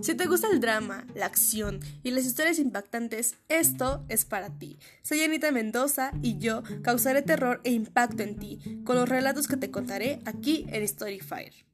Si te gusta el drama, la acción y las historias impactantes, esto es para ti. Soy Anita Mendoza y yo causaré terror e impacto en ti con los relatos que te contaré aquí en Storyfire.